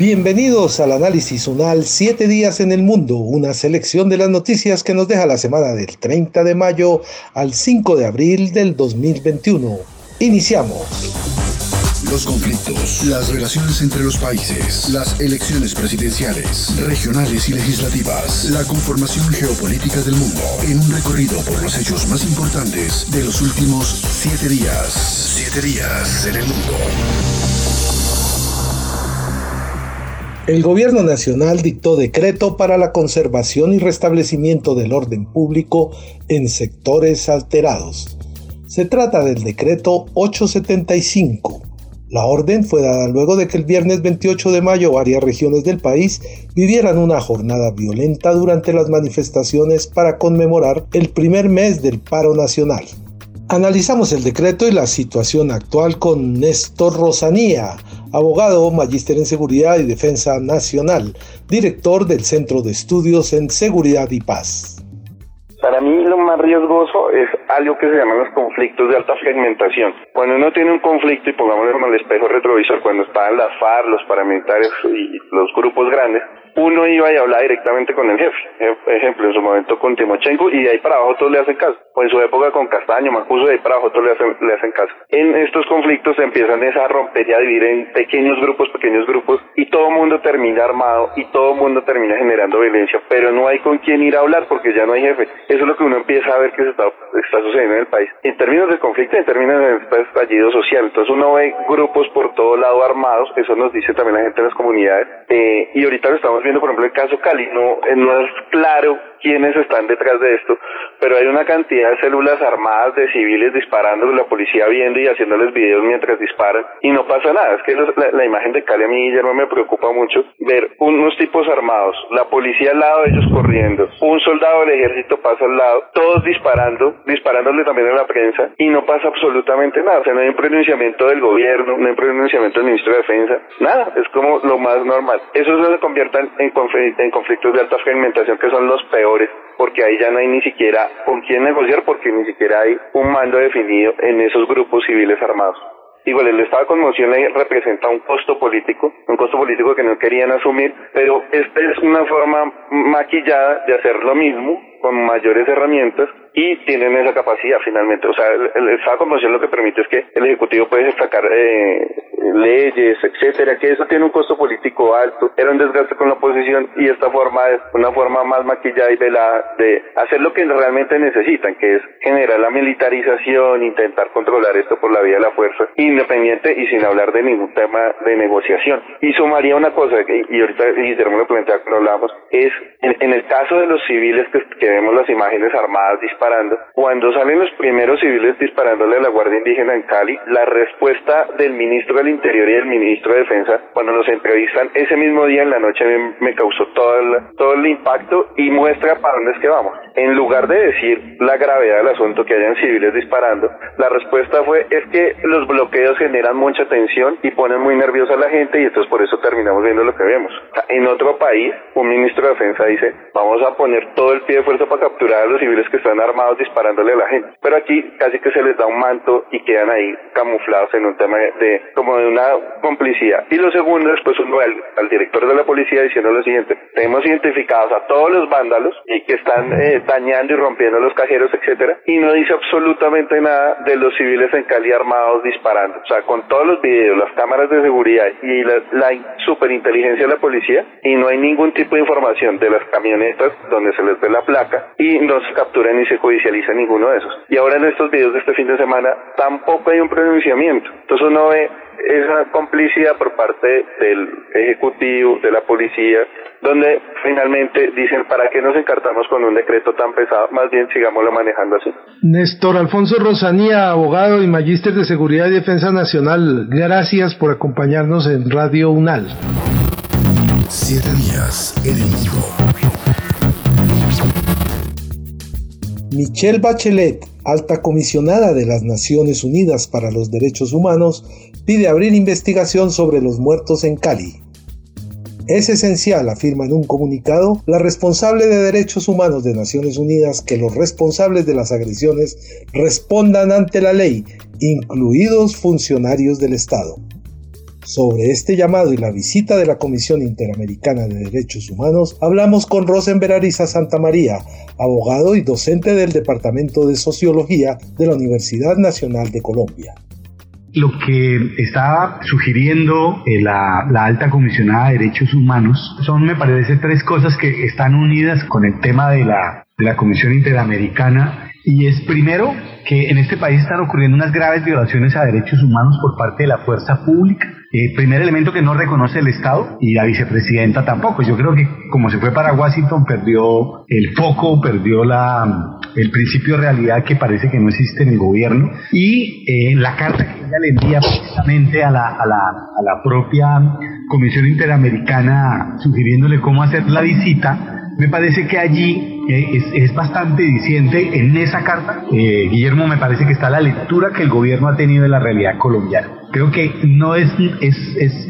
Bienvenidos al análisis UNAL 7 días en el mundo, una selección de las noticias que nos deja la semana del 30 de mayo al 5 de abril del 2021. Iniciamos. Los conflictos, las relaciones entre los países, las elecciones presidenciales, regionales y legislativas, la conformación geopolítica del mundo, en un recorrido por los hechos más importantes de los últimos siete días. Siete días en el mundo. El Gobierno Nacional dictó decreto para la conservación y restablecimiento del orden público en sectores alterados. Se trata del decreto 875. La orden fue dada luego de que el viernes 28 de mayo varias regiones del país vivieran una jornada violenta durante las manifestaciones para conmemorar el primer mes del paro nacional. Analizamos el decreto y la situación actual con Néstor Rosanía, abogado, magíster en Seguridad y Defensa Nacional, director del Centro de Estudios en Seguridad y Paz. Para mí lo más riesgoso es algo que se llaman los conflictos de alta fragmentación. Cuando uno tiene un conflicto, y pongámoslo en el espejo retrovisor, cuando estaban las FARC, los paramilitares y los grupos grandes, uno iba y hablaba directamente con el jefe. Ejemplo, en su momento con Timochenko y de ahí para abajo todos le hacen caso. O en su época con Castaño, Macuso, de ahí para abajo todos le hacen, le hacen caso. En estos conflictos se empiezan a romper y a dividir en pequeños grupos, pequeños grupos y todo el mundo termina armado y todo el mundo termina generando violencia, pero no hay con quién ir a hablar porque ya no hay jefe. Eso es lo que uno empieza a ver que se está, está sucediendo en el país. En términos de conflicto, en términos de estallido social, entonces uno ve grupos por todo lado armados, eso nos dice también la gente de las comunidades, eh, y ahorita lo estamos viendo, por ejemplo, el caso Cali, no, eh, no es claro quiénes están detrás de esto, pero hay una cantidad de células armadas de civiles disparando, la policía viendo y haciéndoles videos mientras disparan, y no pasa nada. Es que la, imagen de Cali a mí, Guillermo, me preocupa mucho ver unos tipos armados, la policía al lado de ellos corriendo, un soldado del ejército pasa al lado, todos disparando, disparándole también a la prensa, y no pasa absolutamente nada. O sea, no hay un pronunciamiento del gobierno, no hay un pronunciamiento del ministro de Defensa, nada, es como lo más normal. Eso se convierte en, en conflictos de alta fragmentación que son los peores, porque ahí ya no hay ni siquiera con quién negociar, porque ni siquiera hay un mando definido en esos grupos civiles armados. Igual el estado de conmoción le representa un costo político, un costo político que no querían asumir, pero esta es una forma maquillada de hacer lo mismo con mayores herramientas y tienen esa capacidad finalmente. O sea, el, estado de conmoción lo que permite es que el Ejecutivo puede destacar eh, leyes, etcétera, que eso tiene un costo político alto, era un desgaste con la oposición y esta forma es una forma más maquillada y velada de hacer lo que realmente necesitan, que es generar la militarización, intentar controlar esto por la vía de la fuerza, independiente y sin hablar de ningún tema de negociación. Y sumaría una cosa, y ahorita Guillermo lo plantea cuando hablamos, es en, el caso de los civiles que vemos las imágenes armadas disparando, cuando salen los primeros civiles disparándole a la Guardia Indígena en Cali, la respuesta del ministro del Interior y del ministro de Defensa, cuando nos entrevistan ese mismo día en la noche, me, causó todo el, todo el impacto y muestra para dónde es que vamos. En lugar de decir la gravedad del asunto, que hayan civiles disparando, la respuesta fue es que los bloqueos generan mucha tensión y ponen muy nerviosa a la gente y entonces por eso terminamos viendo lo que vemos. En otro país, un ministro de Defensa dice, vamos a poner todo el pie de fuerza para capturar a los civiles que están armados disparándole a la gente. Pero aquí casi que se les da un manto y quedan ahí camuflados en un tema de, como de una complicidad. Y lo segundo, después uno ve al, director de la policía diciendo lo siguiente, tenemos identificados a todos los vándalos y que están eh, dañando y rompiendo los cajeros, etcétera, y no dice absolutamente nada de los civiles en Cali armados disparando. O sea, con todos los videos, las cámaras de seguridad y la, la superinteligencia de la policía, y no hay ningún tipo de información de las camionetas donde se les ve la placa y no se captura ni se judicializa ninguno de esos. Y ahora en estos videos de este fin de semana tampoco hay un pronunciamiento. Entonces uno ve esa complicidad por parte del Ejecutivo, de la policía, donde finalmente dicen, ¿para qué nos encartamos con un decreto tan pesado? Más bien sigámoslo manejando así. Néstor Alfonso Rosanía, abogado y magíster de Seguridad y Defensa Nacional, gracias por acompañarnos en Radio UNAL. Siete días en el Michelle Bachelet, alta comisionada de las Naciones Unidas para los Derechos Humanos, pide abrir investigación sobre los muertos en Cali. Es esencial, afirma en un comunicado, la responsable de Derechos Humanos de Naciones Unidas que los responsables de las agresiones respondan ante la ley, incluidos funcionarios del Estado. Sobre este llamado y la visita de la Comisión Interamericana de Derechos Humanos, hablamos con Rosenberg Ariza Santa María, abogado y docente del Departamento de Sociología de la Universidad Nacional de Colombia. Lo que está sugiriendo eh, la, alta comisionada de derechos humanos son, me parece, tres cosas que están unidas con el tema de la, de la Comisión Interamericana. Y es primero que en este país están ocurriendo unas graves violaciones a derechos humanos por parte de la fuerza pública eh, primer elemento que no reconoce el Estado y la vicepresidenta tampoco. Yo creo que como se fue para Washington perdió el foco, perdió la, el principio de realidad que parece que no existe en el gobierno y eh, la carta que ella le envía precisamente a la, a la, a la propia Comisión Interamericana sugiriéndole cómo hacer la visita, me parece que allí eh, es, bastante diciente en esa carta. Eh, Guillermo, me parece que está la lectura que el gobierno ha tenido de la realidad colombiana. Creo que no es,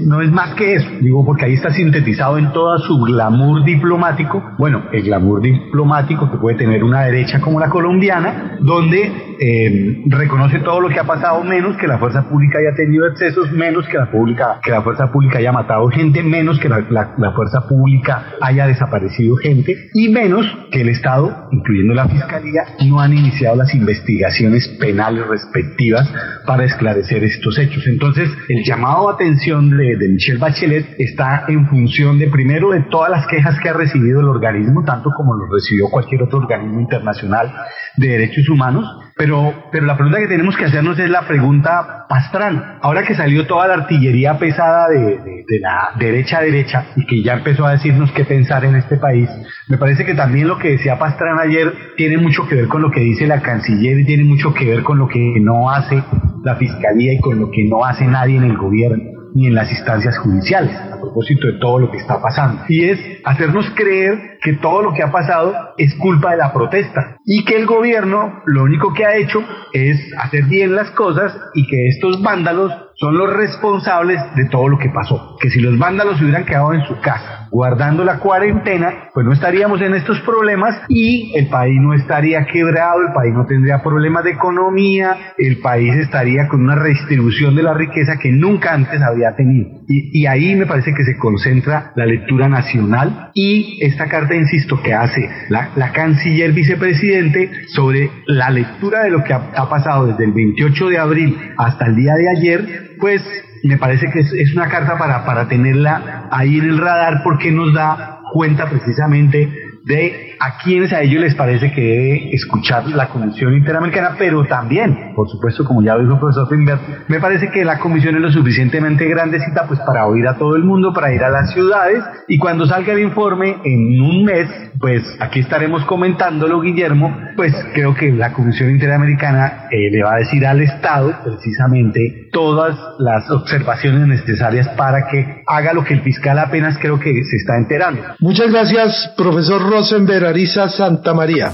no es más que eso, digo, porque ahí está sintetizado en toda su glamour diplomático. Bueno, el glamour diplomático que puede tener una derecha como la colombiana, donde eh, reconoce todo lo que ha pasado, menos que la fuerza pública haya tenido excesos, menos que la, pública, que la fuerza pública haya matado gente, menos que la fuerza pública haya desaparecido gente, y menos que el Estado, incluyendo la Fiscalía, no han iniciado las investigaciones penales respectivas para esclarecer estos hechos. Entonces, el llamado a atención de, Michelle Bachelet está en función de, primero, de todas las quejas que ha recibido el organismo, tanto como lo recibió cualquier otro organismo internacional de derechos humanos, pero, pero la pregunta que tenemos que hacernos es la pregunta Pastrán. Ahora que salió toda la artillería pesada de, de, la derecha a derecha y que ya empezó a decirnos qué pensar en este país, me parece que también lo que decía Pastrán ayer tiene mucho que ver con lo que dice la canciller y tiene mucho que ver con lo que no hace la fiscalía y con lo que no hace nadie en el gobierno ni en las instancias judiciales a propósito de todo lo que está pasando. Y es hacernos creer que todo lo que ha pasado es culpa de la protesta y que el gobierno lo único que ha hecho es hacer bien las cosas y que estos vándalos son los responsables de todo lo que pasó. Que si los vándalos hubieran quedado en su casa guardando la cuarentena, pues no estaríamos en estos problemas y el país no estaría quebrado, el país no tendría problemas de economía, el país estaría con una redistribución de la riqueza que nunca antes había tenido. Y, ahí me parece que se concentra la lectura nacional y esta carta, insisto, que hace la, la canciller vicepresidente sobre la lectura de lo que ha pasado desde el 28 de abril hasta el día de ayer, pues me parece que es, una carta para, para tenerla ahí en el radar porque nos da cuenta precisamente de a quienes a ellos les parece que debe escuchar la Comisión Interamericana, pero también, por supuesto, como ya dijo el profesor Finbert, me parece que la comisión es lo suficientemente grandecita pues para oír a todo el mundo, para ir a las ciudades y cuando salga el informe en un mes, pues aquí estaremos comentándolo, Guillermo, pues creo que la Comisión Interamericana eh, le va a decir al Estado precisamente todas las observaciones necesarias para que haga lo que el fiscal apenas creo que se está enterando. Muchas gracias, profesor Rosenberg Arisa Santa María.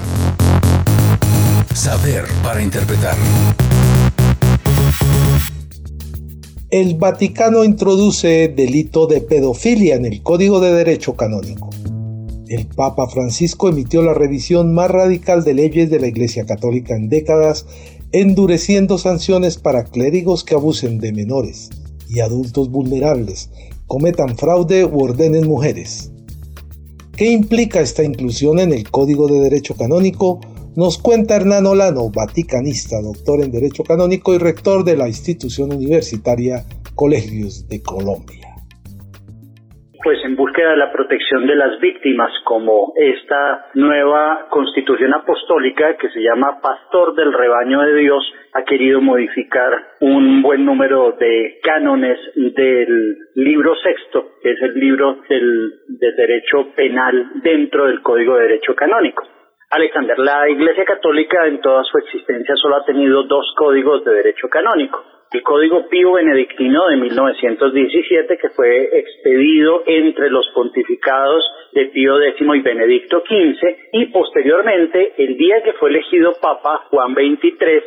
Saber para interpretar. El Vaticano introduce delito de pedofilia en el Código de Derecho Canónico. El Papa Francisco emitió la revisión más radical de leyes de la Iglesia Católica en décadas, endureciendo sanciones para clérigos que abusen de menores y adultos vulnerables, cometan fraude u ordenen mujeres. ¿Qué implica esta inclusión en el Código de Derecho Canónico? Nos cuenta Hernán Olano, vaticanista, doctor en Derecho Canónico y rector de la institución universitaria Colegios de Colombia. Pues en búsqueda de la protección de las víctimas, como esta nueva constitución apostólica que se llama Pastor del Rebaño de Dios, ha querido modificar un buen número de cánones del libro sexto, que es el libro del, derecho penal dentro del Código de Derecho Canónico. Alexander, la Iglesia Católica en toda su existencia solo ha tenido dos códigos de derecho canónico. El Código Pío Benedictino de 1917 que fue expedido entre los pontificados de Pío X y Benedicto XV y posteriormente el día que fue elegido Papa Juan XXIII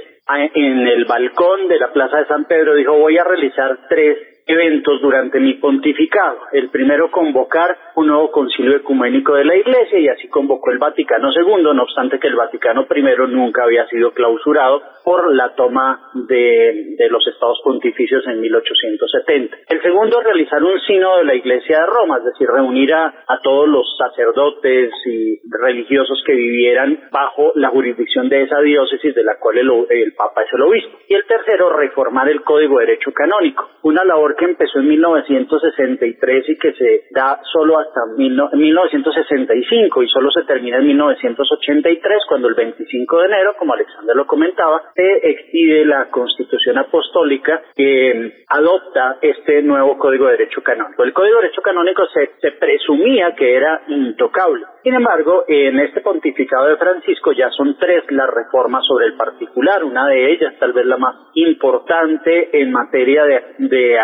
en el balcón de la Plaza de San Pedro dijo voy a realizar tres eventos durante mi pontificado. El primero, convocar un nuevo concilio ecuménico de la Iglesia y así convocó el Vaticano II, no obstante que el Vaticano I nunca había sido clausurado por la toma de, los estados pontificios en 1870. El segundo, realizar un sínodo de la Iglesia de Roma, es decir, reunir a, todos los sacerdotes y religiosos que vivieran bajo la jurisdicción de esa diócesis de la cual el, el Papa es el obispo. Y el tercero, reformar el Código de Derecho Canónico, una labor que empezó en 1963 y que se da solo hasta 1965 y solo se termina en 1983 cuando el 25 de enero, como Alexander lo comentaba, se expide la Constitución Apostólica que adopta este nuevo Código de Derecho Canónico. El Código de Derecho Canónico se, se presumía que era intocable. Sin embargo, en este pontificado de Francisco ya son tres las reformas sobre el particular, una de ellas tal vez la más importante en materia de, de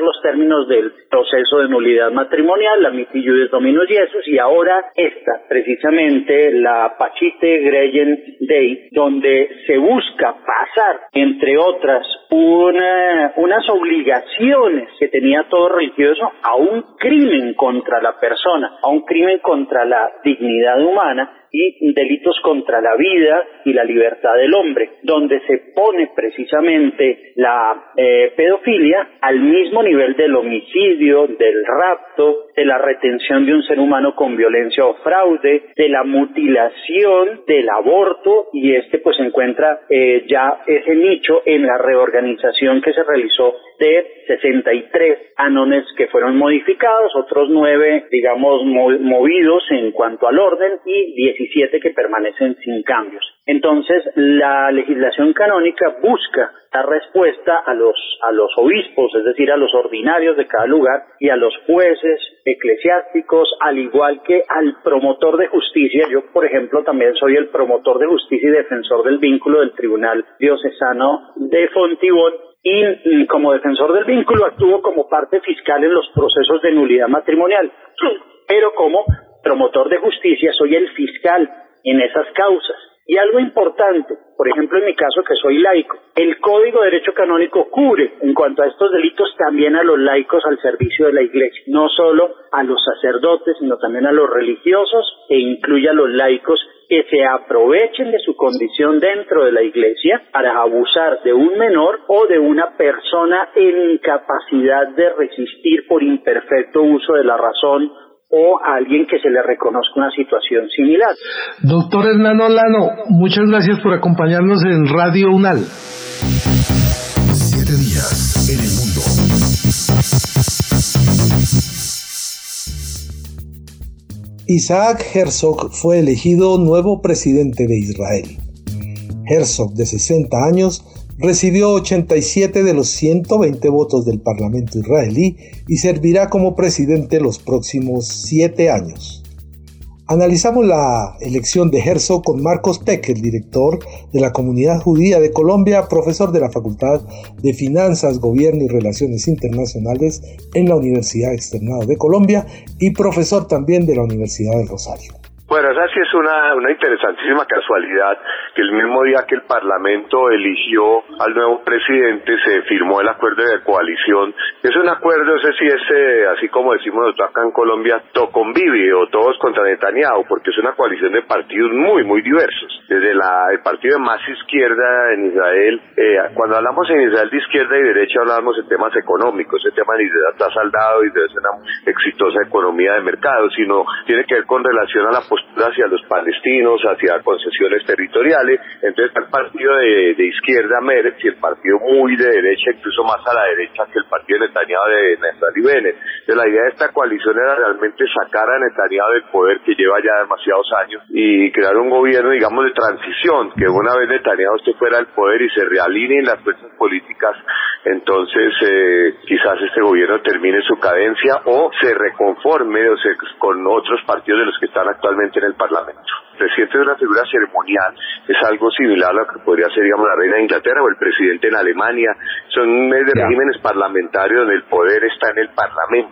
los términos del proceso de nulidad matrimonial, la miti juris dominus Jesus, y ahora esta, precisamente la Pachite Greyen Day, donde se busca pasar, entre otras, una, unas obligaciones que tenía todo religioso a un crimen contra la persona, a un crimen contra la dignidad humana, y delitos contra la vida y la libertad del hombre, donde se pone precisamente la eh, pedofilia al mismo nivel del homicidio, del rapto, de la retención de un ser humano con violencia o fraude, de la mutilación, del aborto y este pues encuentra eh, ya ese nicho en la reorganización que se realizó de 63 anones que fueron modificados, otros nueve digamos movidos en cuanto al orden y 17 que permanecen sin cambios. Entonces, la legislación canónica busca dar respuesta a los, a los obispos, es decir, a los ordinarios de cada lugar y a los jueces eclesiásticos, al igual que al promotor de justicia. Yo, por ejemplo, también soy el promotor de justicia y defensor del vínculo del Tribunal Diocesano de Fontibón y mm, como defensor del vínculo actúo como parte fiscal en los procesos de nulidad matrimonial, pero como promotor de justicia soy el fiscal en esas causas. Y algo importante, por ejemplo en mi caso que soy laico, el Código de Derecho Canónico cubre en cuanto a estos delitos también a los laicos al servicio de la Iglesia, no solo a los sacerdotes, sino también a los religiosos e incluye a los laicos que se aprovechen de su condición dentro de la iglesia para abusar de un menor o de una persona en incapacidad de resistir por imperfecto uso de la razón o a alguien que se le reconozca una situación similar. Doctor Hernán Olano, muchas gracias por acompañarnos en Radio UNAL. Siete días en el mundo. Isaac Herzog fue elegido nuevo presidente de Israel. Herzog, de 60 años, recibió 87 de los 120 votos del Parlamento israelí y servirá como presidente los próximos siete años. Analizamos la elección de Herzog con Marcos Peck, el director de la Comunidad Judía de Colombia, profesor de la Facultad de Finanzas, Gobierno y Relaciones Internacionales en la Universidad Externado de Colombia y profesor también de la Universidad del Rosario. Bueno, esa sí es una interesantísima casualidad que el mismo día que el Parlamento eligió al nuevo presidente se firmó el acuerdo de coalición. Es un acuerdo, ese sí es, así como decimos nosotros acá en Colombia, to convive o todos contra Netanyahu, porque es una coalición de partidos muy, muy diversos. Desde la, el partido de más izquierda en Israel, eh, cuando hablamos en Israel de izquierda y derecha hablamos de temas económicos, ese tema en Israel está saldado y ser una exitosa economía de mercado, sino tiene que ver con relación a la hacia los palestinos, hacia concesiones territoriales. Entonces el partido de, izquierda, Meretz, y el partido muy de derecha, incluso más a la derecha que el partido de Netanyahu de Naftali Bennett. Entonces la idea de esta coalición era realmente sacar a Netanyahu del poder que lleva ya demasiados años y crear un gobierno, digamos, de transición, que una vez Netanyahu esté fuera del poder y se realineen las fuerzas políticas, entonces eh, quizás este gobierno termine su cadencia o se reconforme o se, con otros partidos de los que están actualmente en el Parlamento. presidente es una figura ceremonial, es algo similar a lo que podría ser, digamos, la reina de Inglaterra o el presidente en Alemania. Son de regímenes parlamentarios donde el poder está en el parlamento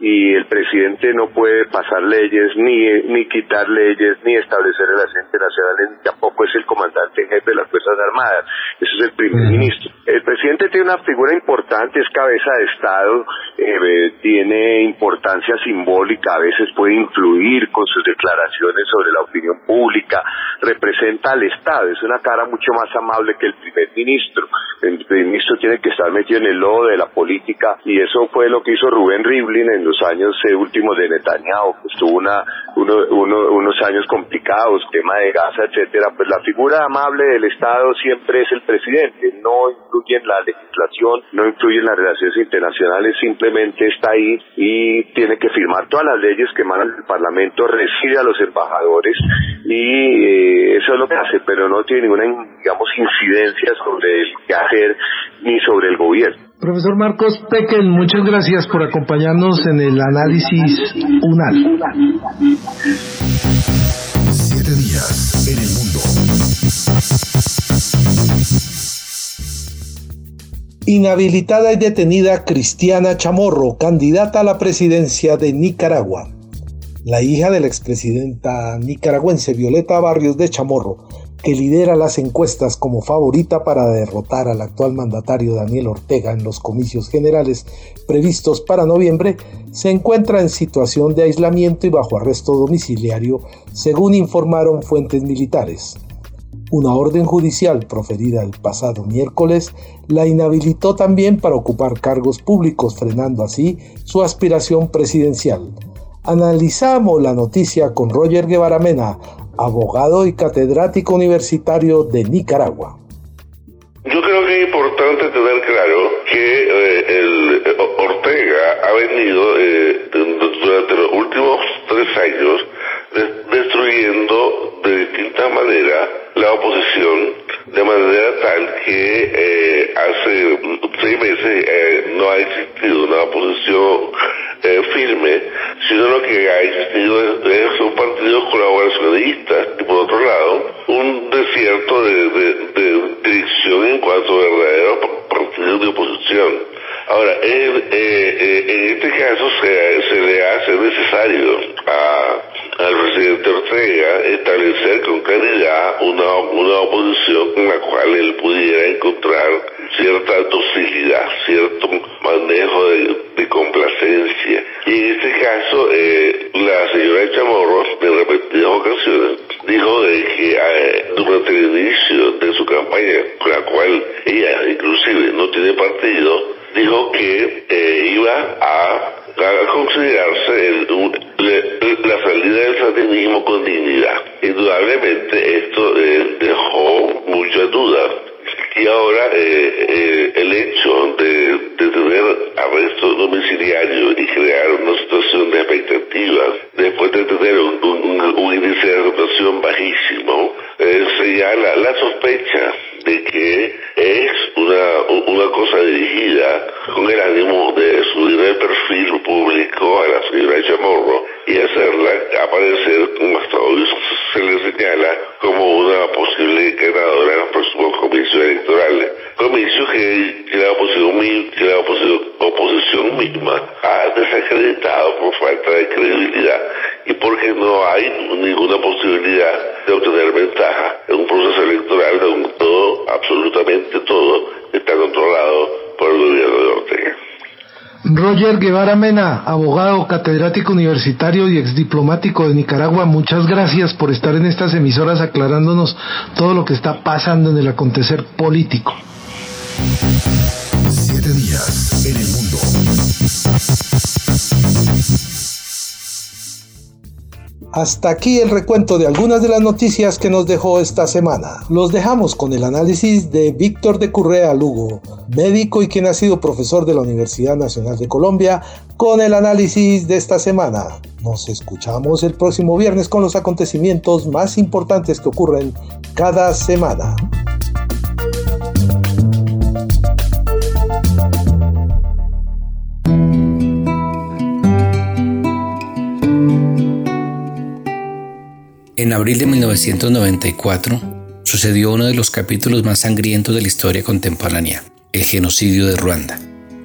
y el presidente no puede pasar leyes, ni, ni quitar leyes, ni establecer relaciones internacionales, ni tampoco es el comandante en jefe de las Fuerzas Armadas, eso es el primer ministro. El presidente tiene una figura importante, es cabeza de Estado, eh, tiene importancia simbólica, a veces puede influir con sus declaraciones sobre la opinión pública, representa al Estado, es una cara mucho más amable que el primer ministro. El primer ministro tiene que estar metido en el lodo de la política y eso fue lo que hizo Rubén Rivlin en los años eh, últimos de Netanyahu, pues tuvo una, unos años complicados, tema de Gaza, etcétera, pues la figura amable del Estado siempre es el presidente, no influye en la legislación, no influye en las relaciones internacionales, simplemente está ahí y tiene que firmar todas las leyes que mandan el Parlamento, recibe a los embajadores y eh, eso es lo que hace, pero no tiene ninguna, digamos, incidencia sobre el quehacer ni sobre el gobierno. Profesor Marcos Pequen, muchas gracias por acompañarnos en el análisis UNAL. Siete días en el mundo. Inhabilitada y detenida Cristiana Chamorro, candidata a la presidencia de Nicaragua. La hija de la expresidenta nicaragüense Violeta Barrios de Chamorro que lidera las encuestas como favorita para derrotar al actual mandatario Daniel Ortega en los comicios generales previstos para noviembre, se encuentra en situación de aislamiento y bajo arresto domiciliario, según informaron fuentes militares. Una orden judicial proferida el pasado miércoles la inhabilitó también para ocupar cargos públicos, frenando así su aspiración presidencial. Analizamos la noticia con Roger Guevara Mena, abogado y catedrático universitario de Nicaragua. Yo creo que es importante tener claro que eh, el eh, Ortega ha venido eh, durante los últimos tres años destruyendo de distinta manera la oposición de manera tal que hace seis meses no ha existido una oposición firme, sino lo que ha existido es, son partidos colaboracionistas y por otro lado un desierto de, dirección en cuanto a verdaderos partidos de oposición. Ahora, en, eh, eh, este caso se, se, le hace necesario a, al presidente Ortega establecer con claridad la cual él pudiera Guevara Mena, abogado, catedrático universitario y exdiplomático de Nicaragua, muchas gracias por estar en estas emisoras aclarándonos todo lo que está pasando en el acontecer político. Siete días en el mundo. Hasta aquí el recuento de algunas de las noticias que nos dejó esta semana. Los dejamos con el análisis de Víctor de Currea Lugo, médico y quien ha sido profesor de la Universidad Nacional de Colombia, con el análisis de esta semana. Nos escuchamos el próximo viernes con los acontecimientos más importantes que ocurren cada semana. En abril de 1994 sucedió uno de los capítulos más sangrientos de la historia contemporánea, el genocidio de Ruanda.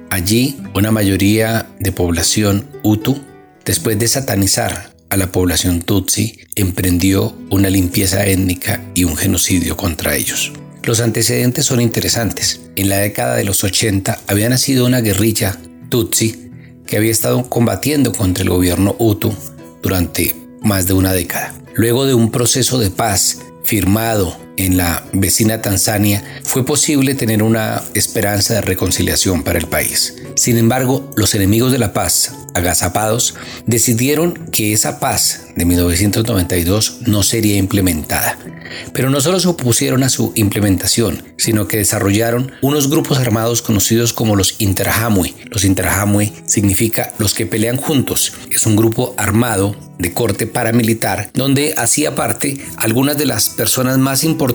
Allí, una mayoría de población Hutu, después de satanizar a la población Tutsi, emprendió una limpieza étnica y un genocidio contra ellos. Los antecedentes son interesantes. En la década de los 80 había nacido una guerrilla Tutsi que había estado combatiendo contra el gobierno Hutu durante más de una década. Luego de un proceso de paz firmado en la vecina Tanzania, fue posible tener una esperanza de reconciliación para el país. Sin embargo, los enemigos de la paz, agazapados, decidieron que esa paz de 1992 no sería implementada. Pero no solo se opusieron a su implementación, sino que desarrollaron unos grupos armados conocidos como los Interhamwe. Los Interhamwe significa los que pelean juntos. Es un grupo armado de corte paramilitar donde hacía parte algunas de las personas más importantes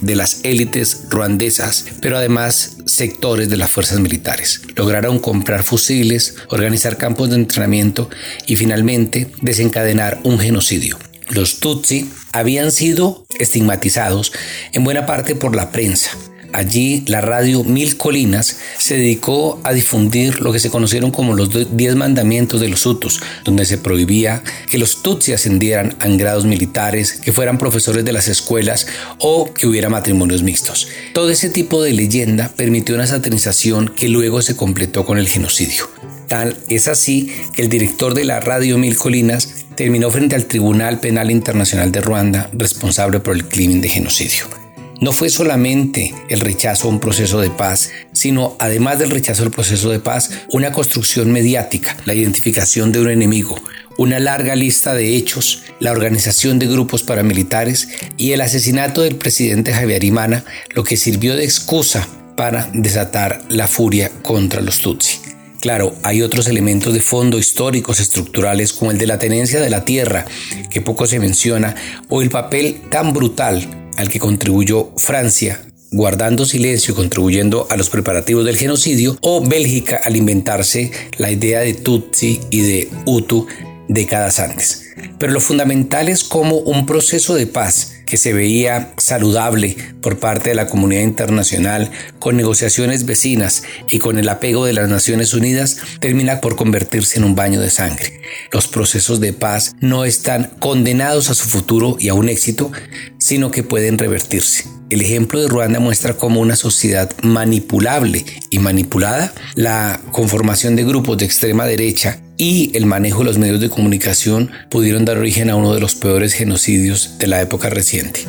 de las élites ruandesas, pero además sectores de las fuerzas militares. Lograron comprar fusiles, organizar campos de entrenamiento y finalmente desencadenar un genocidio. Los Tutsi habían sido estigmatizados en buena parte por la prensa. Allí la radio Mil Colinas se dedicó a difundir lo que se conocieron como los Diez Mandamientos de los Hutus, donde se prohibía que los Tutsi ascendieran a grados militares, que fueran profesores de las escuelas o que hubiera matrimonios mixtos. Todo ese tipo de leyenda permitió una satanización que luego se completó con el genocidio. Tal es así que el director de la radio Mil Colinas terminó frente al Tribunal Penal Internacional de Ruanda responsable por el crimen de genocidio. No fue solamente el rechazo a un proceso de paz, sino además del rechazo al proceso de paz, una construcción mediática, la identificación de un enemigo, una larga lista de hechos, la organización de grupos paramilitares y el asesinato del presidente Javier Imana, lo que sirvió de excusa para desatar la furia contra los Tutsi. Claro, hay otros elementos de fondo históricos estructurales como el de la tenencia de la tierra, que poco se menciona, o el papel tan brutal al que contribuyó Francia guardando silencio y contribuyendo a los preparativos del genocidio, o Bélgica al inventarse la idea de Tutsi y de Hutu décadas antes. Pero lo fundamental es como un proceso de paz que se veía saludable por parte de la comunidad internacional, con negociaciones vecinas y con el apego de las Naciones Unidas, termina por convertirse en un baño de sangre. Los procesos de paz no están condenados a su futuro y a un éxito, sino que pueden revertirse. El ejemplo de Ruanda muestra cómo una sociedad manipulable y manipulada, la conformación de grupos de extrema derecha y el manejo de los medios de comunicación pudieron dar origen a uno de los peores genocidios de la época reciente.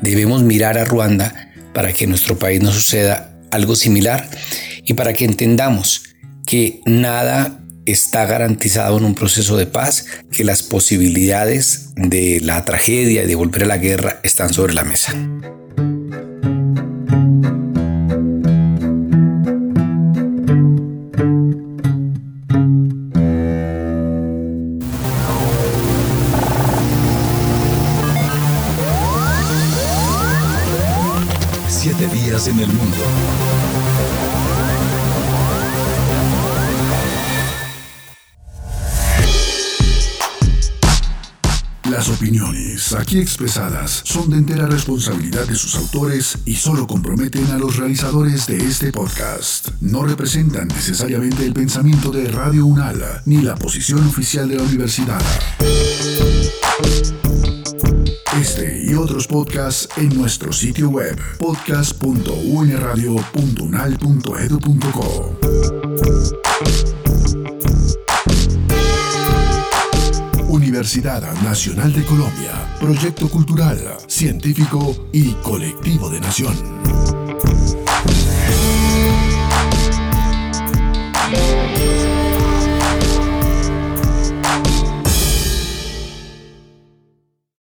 Debemos mirar a Ruanda para que en nuestro país no suceda algo similar y para que entendamos que nada está garantizado en un proceso de paz, que las posibilidades de la tragedia y de volver a la guerra están sobre la mesa. El mundo. Las opiniones aquí expresadas son de entera responsabilidad de sus autores y solo comprometen a los realizadores de este podcast. No representan necesariamente el pensamiento de Radio Unala ni la posición oficial de la universidad. Otros podcasts en nuestro sitio web podcast.unradio.unal.edu.co. Universidad Nacional de Colombia, proyecto cultural, científico y colectivo de nación.